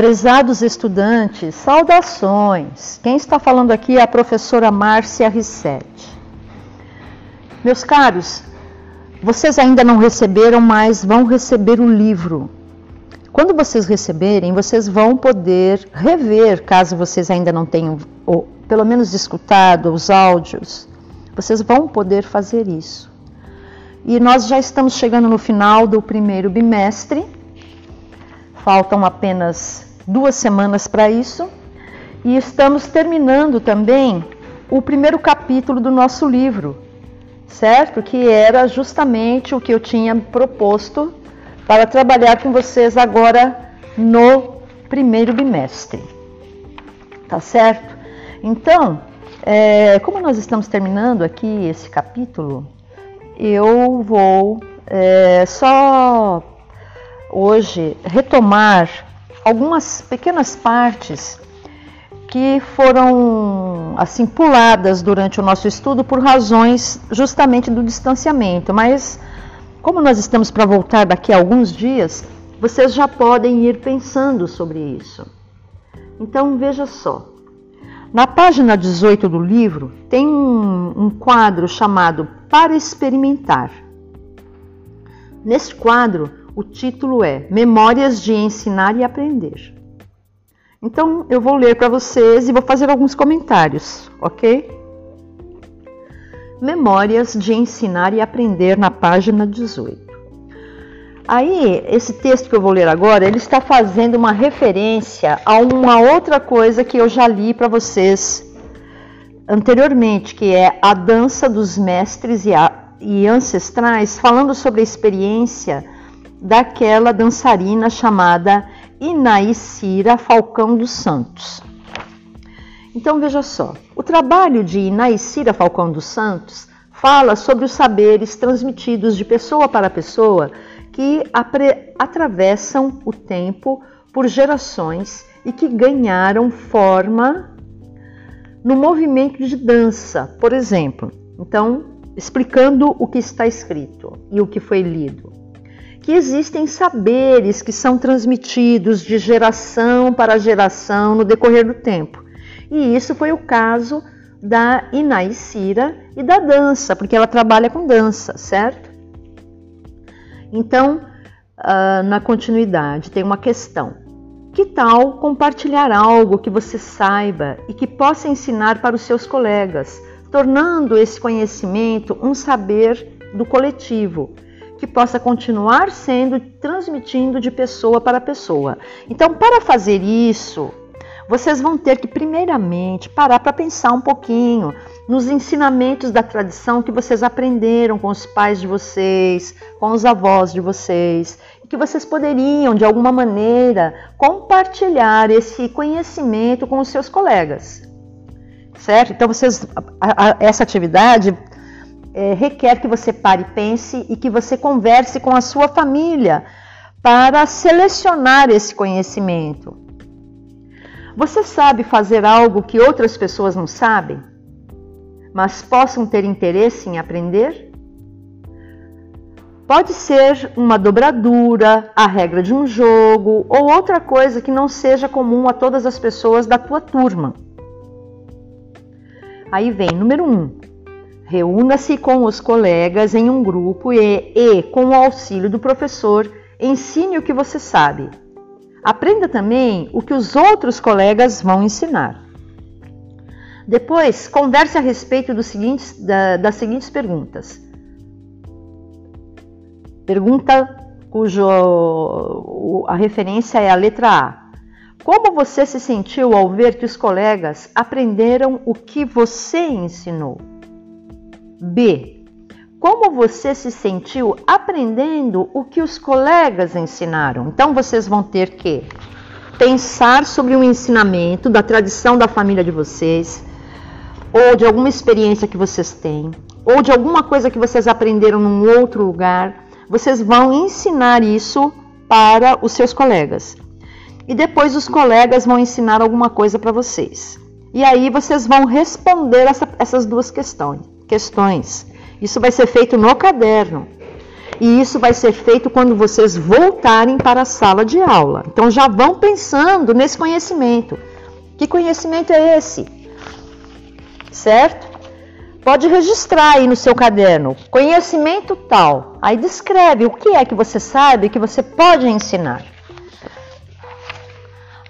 Prezados estudantes, saudações. Quem está falando aqui é a professora Márcia Rissetti. Meus caros, vocês ainda não receberam, mas vão receber o livro. Quando vocês receberem, vocês vão poder rever, caso vocês ainda não tenham, ou pelo menos escutado os áudios, vocês vão poder fazer isso. E nós já estamos chegando no final do primeiro bimestre, faltam apenas duas semanas para isso. E estamos terminando também o primeiro capítulo do nosso livro, certo? Que era justamente o que eu tinha proposto para trabalhar com vocês agora no primeiro bimestre. Tá certo? Então, é, como nós estamos terminando aqui esse capítulo, eu vou é, só hoje retomar algumas pequenas partes que foram assim puladas durante o nosso estudo por razões justamente do distanciamento, mas como nós estamos para voltar daqui a alguns dias, vocês já podem ir pensando sobre isso. Então veja só. Na página 18 do livro tem um, um quadro chamado Para Experimentar. Nesse quadro, o título é Memórias de Ensinar e Aprender. Então eu vou ler para vocês e vou fazer alguns comentários, ok? Memórias de Ensinar e Aprender na página 18. Aí, esse texto que eu vou ler agora, ele está fazendo uma referência a uma outra coisa que eu já li para vocês anteriormente, que é a dança dos mestres e, a, e ancestrais, falando sobre a experiência daquela dançarina chamada Inaicira Falcão dos Santos. Então veja só, o trabalho de Inaicira Falcão dos Santos fala sobre os saberes transmitidos de pessoa para pessoa que atravessam o tempo por gerações e que ganharam forma no movimento de dança, por exemplo. Então, explicando o que está escrito e o que foi lido que existem saberes que são transmitidos de geração para geração no decorrer do tempo. E isso foi o caso da Inaicira e da dança, porque ela trabalha com dança, certo? Então, uh, na continuidade, tem uma questão. Que tal compartilhar algo que você saiba e que possa ensinar para os seus colegas, tornando esse conhecimento um saber do coletivo? Que possa continuar sendo transmitindo de pessoa para pessoa. Então, para fazer isso, vocês vão ter que primeiramente parar para pensar um pouquinho nos ensinamentos da tradição que vocês aprenderam com os pais de vocês, com os avós de vocês, e que vocês poderiam de alguma maneira compartilhar esse conhecimento com os seus colegas. Certo? Então vocês a, a, essa atividade é, requer que você pare e pense e que você converse com a sua família para selecionar esse conhecimento. Você sabe fazer algo que outras pessoas não sabem, mas possam ter interesse em aprender? Pode ser uma dobradura, a regra de um jogo ou outra coisa que não seja comum a todas as pessoas da tua turma. Aí vem número 1. Um, Reúna-se com os colegas em um grupo e, e, com o auxílio do professor, ensine o que você sabe. Aprenda também o que os outros colegas vão ensinar. Depois, converse a respeito seguintes, da, das seguintes perguntas. Pergunta cujo a referência é a letra A. Como você se sentiu ao ver que os colegas aprenderam o que você ensinou? B. Como você se sentiu aprendendo o que os colegas ensinaram? Então vocês vão ter que pensar sobre um ensinamento da tradição da família de vocês, ou de alguma experiência que vocês têm, ou de alguma coisa que vocês aprenderam num outro lugar. Vocês vão ensinar isso para os seus colegas. E depois os colegas vão ensinar alguma coisa para vocês. E aí vocês vão responder essa, essas duas questões questões. Isso vai ser feito no caderno. E isso vai ser feito quando vocês voltarem para a sala de aula. Então já vão pensando nesse conhecimento. Que conhecimento é esse? Certo? Pode registrar aí no seu caderno, conhecimento tal. Aí descreve o que é que você sabe que você pode ensinar.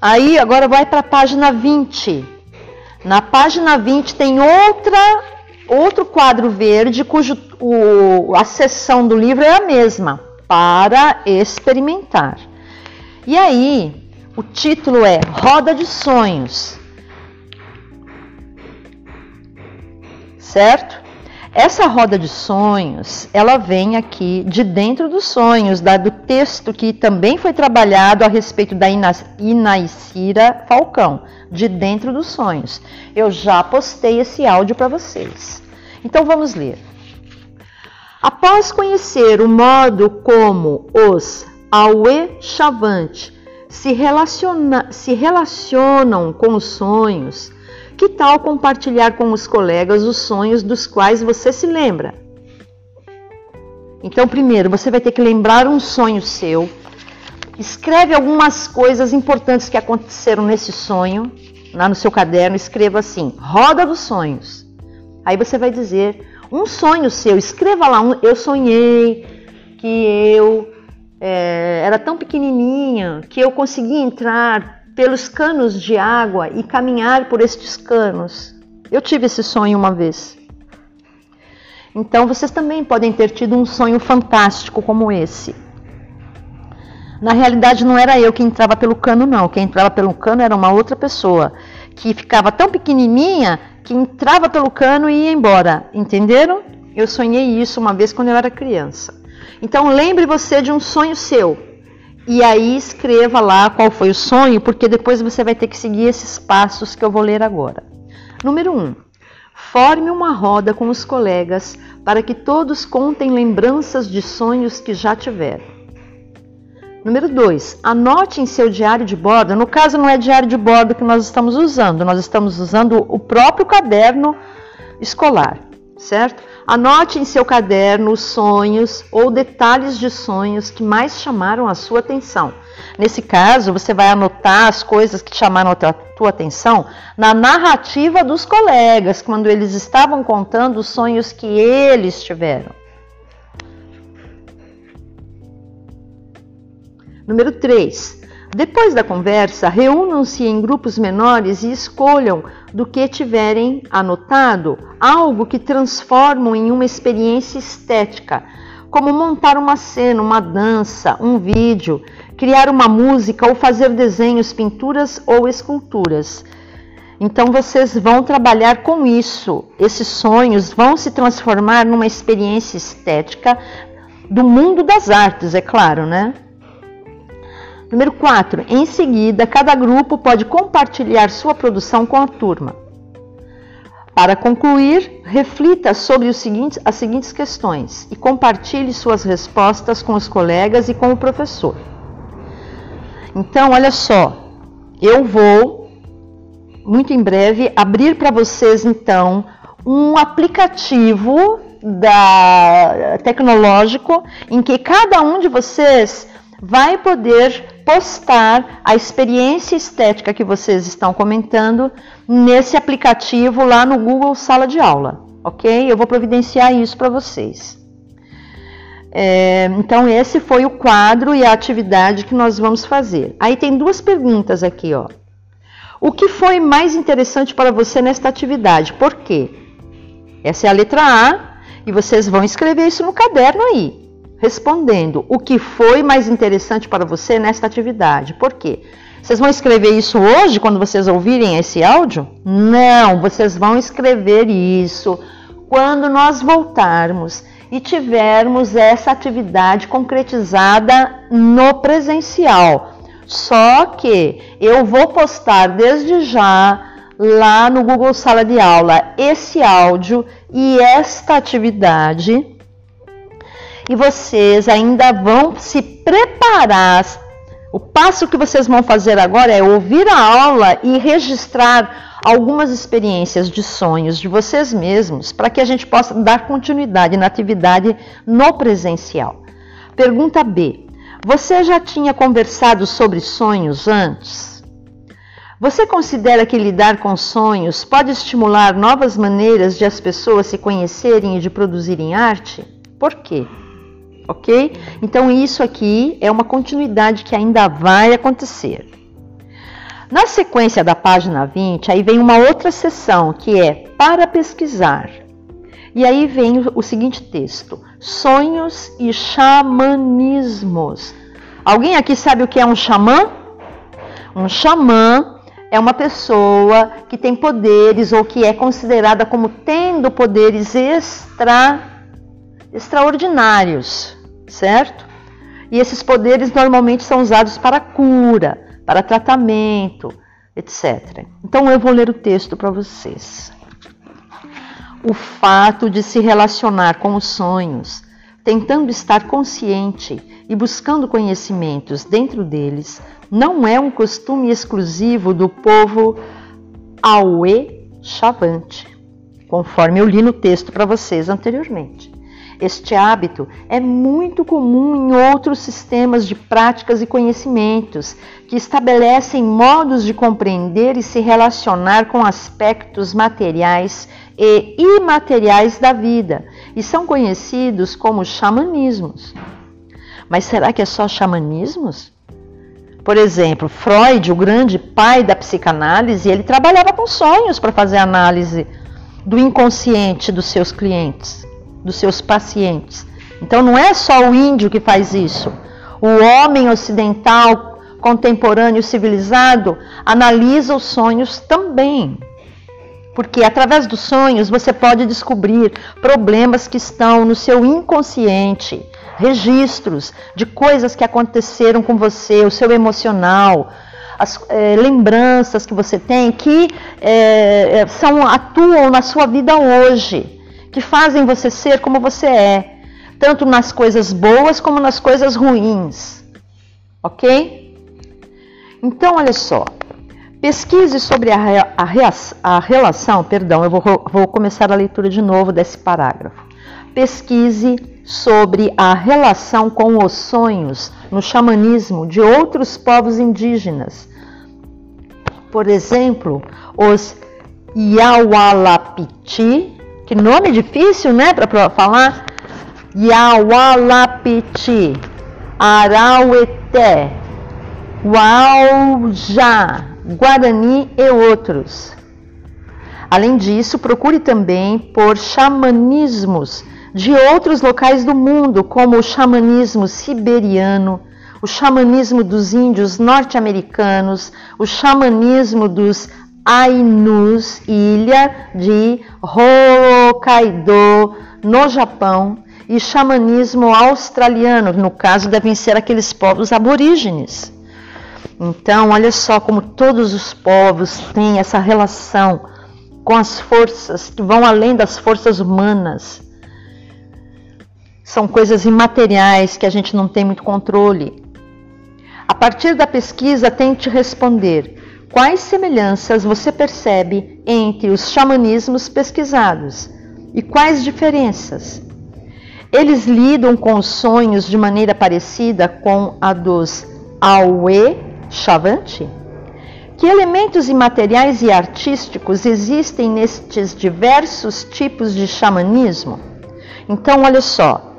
Aí agora vai para a página 20. Na página 20 tem outra outro quadro verde cujo o, a seção do livro é a mesma, para experimentar. E aí, o título é Roda de Sonhos. certo? Essa roda de sonhos, ela vem aqui de dentro dos sonhos, da, do texto que também foi trabalhado a respeito da Inaicira Falcão, de dentro dos sonhos. Eu já postei esse áudio para vocês. Então vamos ler. Após conhecer o modo como os Aue Chavante se, relaciona, se relacionam com os sonhos, que tal compartilhar com os colegas os sonhos dos quais você se lembra? Então, primeiro, você vai ter que lembrar um sonho seu. Escreve algumas coisas importantes que aconteceram nesse sonho, lá no seu caderno. Escreva assim: Roda dos sonhos. Aí você vai dizer um sonho seu. Escreva lá: um, Eu sonhei que eu é, era tão pequenininha que eu conseguia entrar pelos canos de água e caminhar por estes canos. Eu tive esse sonho uma vez. Então vocês também podem ter tido um sonho fantástico como esse. Na realidade, não era eu que entrava pelo cano, não. Quem entrava pelo cano era uma outra pessoa que ficava tão pequenininha que entrava pelo cano e ia embora. Entenderam? Eu sonhei isso uma vez quando eu era criança. Então lembre você de um sonho seu e aí escreva lá qual foi o sonho, porque depois você vai ter que seguir esses passos que eu vou ler agora. Número 1. Um, forme uma roda com os colegas para que todos contem lembranças de sonhos que já tiveram. Número 2. Anote em seu diário de bordo. No caso, não é diário de bordo que nós estamos usando, nós estamos usando o próprio caderno escolar, certo? Anote em seu caderno os sonhos ou detalhes de sonhos que mais chamaram a sua atenção. Nesse caso, você vai anotar as coisas que chamaram a tua atenção na narrativa dos colegas, quando eles estavam contando os sonhos que eles tiveram. Número 3. Depois da conversa, reúnam-se em grupos menores e escolham do que tiverem anotado algo que transformam em uma experiência estética, como montar uma cena, uma dança, um vídeo, criar uma música ou fazer desenhos, pinturas ou esculturas. Então vocês vão trabalhar com isso. Esses sonhos vão se transformar numa experiência estética do mundo das artes, é claro, né? Número 4. Em seguida, cada grupo pode compartilhar sua produção com a turma. Para concluir, reflita sobre seguintes, as seguintes questões e compartilhe suas respostas com os colegas e com o professor. Então, olha só, eu vou muito em breve abrir para vocês então um aplicativo da tecnológico em que cada um de vocês vai poder postar a experiência estética que vocês estão comentando nesse aplicativo lá no Google Sala de Aula, ok? Eu vou providenciar isso para vocês. É, então, esse foi o quadro e a atividade que nós vamos fazer. Aí tem duas perguntas aqui, ó. O que foi mais interessante para você nesta atividade? Por quê? Essa é a letra A e vocês vão escrever isso no caderno aí respondendo o que foi mais interessante para você nesta atividade. Por quê? Vocês vão escrever isso hoje, quando vocês ouvirem esse áudio? Não, vocês vão escrever isso quando nós voltarmos e tivermos essa atividade concretizada no presencial. Só que eu vou postar desde já lá no Google Sala de Aula esse áudio e esta atividade e vocês ainda vão se preparar. O passo que vocês vão fazer agora é ouvir a aula e registrar algumas experiências de sonhos de vocês mesmos, para que a gente possa dar continuidade na atividade no presencial. Pergunta B. Você já tinha conversado sobre sonhos antes? Você considera que lidar com sonhos pode estimular novas maneiras de as pessoas se conhecerem e de produzirem arte? Por quê? Ok? Então, isso aqui é uma continuidade que ainda vai acontecer. Na sequência da página 20, aí vem uma outra seção que é para pesquisar. E aí vem o seguinte texto: sonhos e xamanismos. Alguém aqui sabe o que é um xamã? Um xamã é uma pessoa que tem poderes ou que é considerada como tendo poderes extra, extraordinários, certo? E esses poderes normalmente são usados para cura, para tratamento, etc. Então eu vou ler o texto para vocês. O fato de se relacionar com os sonhos, tentando estar consciente e buscando conhecimentos dentro deles, não é um costume exclusivo do povo Aue Chavante, conforme eu li no texto para vocês anteriormente. Este hábito é muito comum em outros sistemas de práticas e conhecimentos que estabelecem modos de compreender e se relacionar com aspectos materiais e imateriais da vida e são conhecidos como xamanismos. Mas será que é só xamanismos? Por exemplo, Freud, o grande pai da psicanálise, ele trabalhava com sonhos para fazer análise do inconsciente dos seus clientes dos seus pacientes. Então não é só o índio que faz isso. O homem ocidental, contemporâneo, civilizado, analisa os sonhos também. Porque através dos sonhos você pode descobrir problemas que estão no seu inconsciente, registros de coisas que aconteceram com você, o seu emocional, as é, lembranças que você tem que é, são atuam na sua vida hoje que fazem você ser como você é, tanto nas coisas boas como nas coisas ruins. Ok? Então, olha só. Pesquise sobre a, a, a relação, perdão, eu vou, vou começar a leitura de novo desse parágrafo. Pesquise sobre a relação com os sonhos no xamanismo de outros povos indígenas. Por exemplo, os Yawalapiti, que nome difícil, né, para falar? Yawalapiti, Araueté, Uaujá, Guarani e outros. Além disso, procure também por xamanismos de outros locais do mundo, como o xamanismo siberiano, o xamanismo dos índios norte-americanos, o xamanismo dos Ainus, ilha de Hokkaido, no Japão, e xamanismo australiano, no caso devem ser aqueles povos aborígenes. Então, olha só como todos os povos têm essa relação com as forças que vão além das forças humanas. São coisas imateriais que a gente não tem muito controle. A partir da pesquisa, tente responder Quais semelhanças você percebe entre os xamanismos pesquisados e quais diferenças? Eles lidam com os sonhos de maneira parecida com a dos Aue Chavante? Que elementos imateriais e artísticos existem nestes diversos tipos de xamanismo? Então, olha só,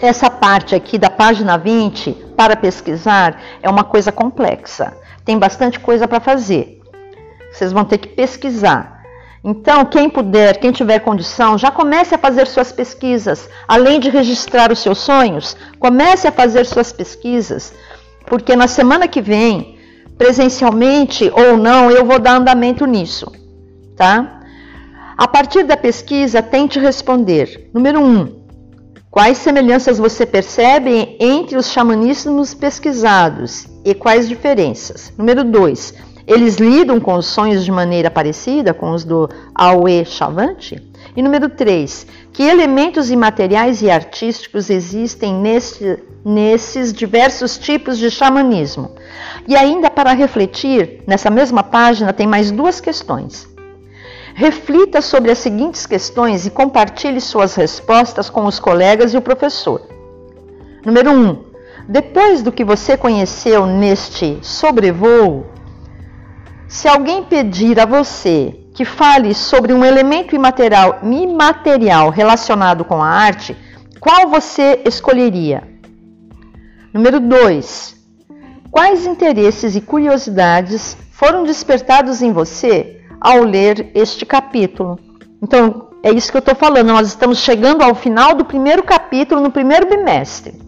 essa parte aqui da página 20, para pesquisar, é uma coisa complexa tem bastante coisa para fazer. Vocês vão ter que pesquisar. Então, quem puder, quem tiver condição, já comece a fazer suas pesquisas. Além de registrar os seus sonhos, comece a fazer suas pesquisas, porque na semana que vem, presencialmente ou não, eu vou dar andamento nisso, tá? A partir da pesquisa, tente responder. Número 1. Um, quais semelhanças você percebe entre os xamanismos pesquisados e quais diferenças? Número 2. Eles lidam com os sonhos de maneira parecida com os do Aue Chavante? E número 3. Que elementos imateriais e artísticos existem nesse, nesses diversos tipos de xamanismo? E ainda para refletir, nessa mesma página tem mais duas questões. Reflita sobre as seguintes questões e compartilhe suas respostas com os colegas e o professor. Número 1. Um, depois do que você conheceu neste sobrevoo, se alguém pedir a você que fale sobre um elemento imaterial, imaterial relacionado com a arte, qual você escolheria? Número 2. Quais interesses e curiosidades foram despertados em você ao ler este capítulo? Então, é isso que eu estou falando. Nós estamos chegando ao final do primeiro capítulo, no primeiro bimestre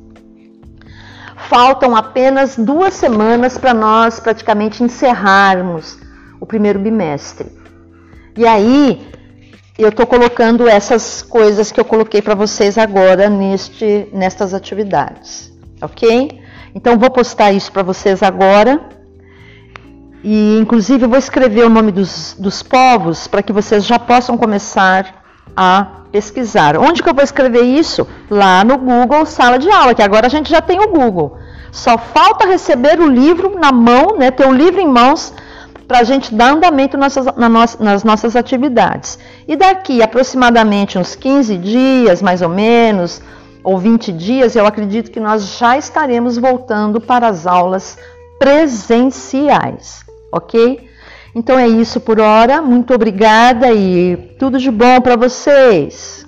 faltam apenas duas semanas para nós praticamente encerrarmos o primeiro bimestre. E aí eu estou colocando essas coisas que eu coloquei para vocês agora neste, nestas atividades, ok? Então vou postar isso para vocês agora. E inclusive eu vou escrever o nome dos, dos povos para que vocês já possam começar a pesquisar. Onde que eu vou escrever isso? Lá no Google Sala de Aula, que agora a gente já tem o Google. Só falta receber o livro na mão, né, ter o livro em mãos para a gente dar andamento nessas, na nas nossas atividades. E daqui aproximadamente uns 15 dias, mais ou menos, ou 20 dias, eu acredito que nós já estaremos voltando para as aulas presenciais, ok? Então é isso por hora. Muito obrigada e tudo de bom para vocês.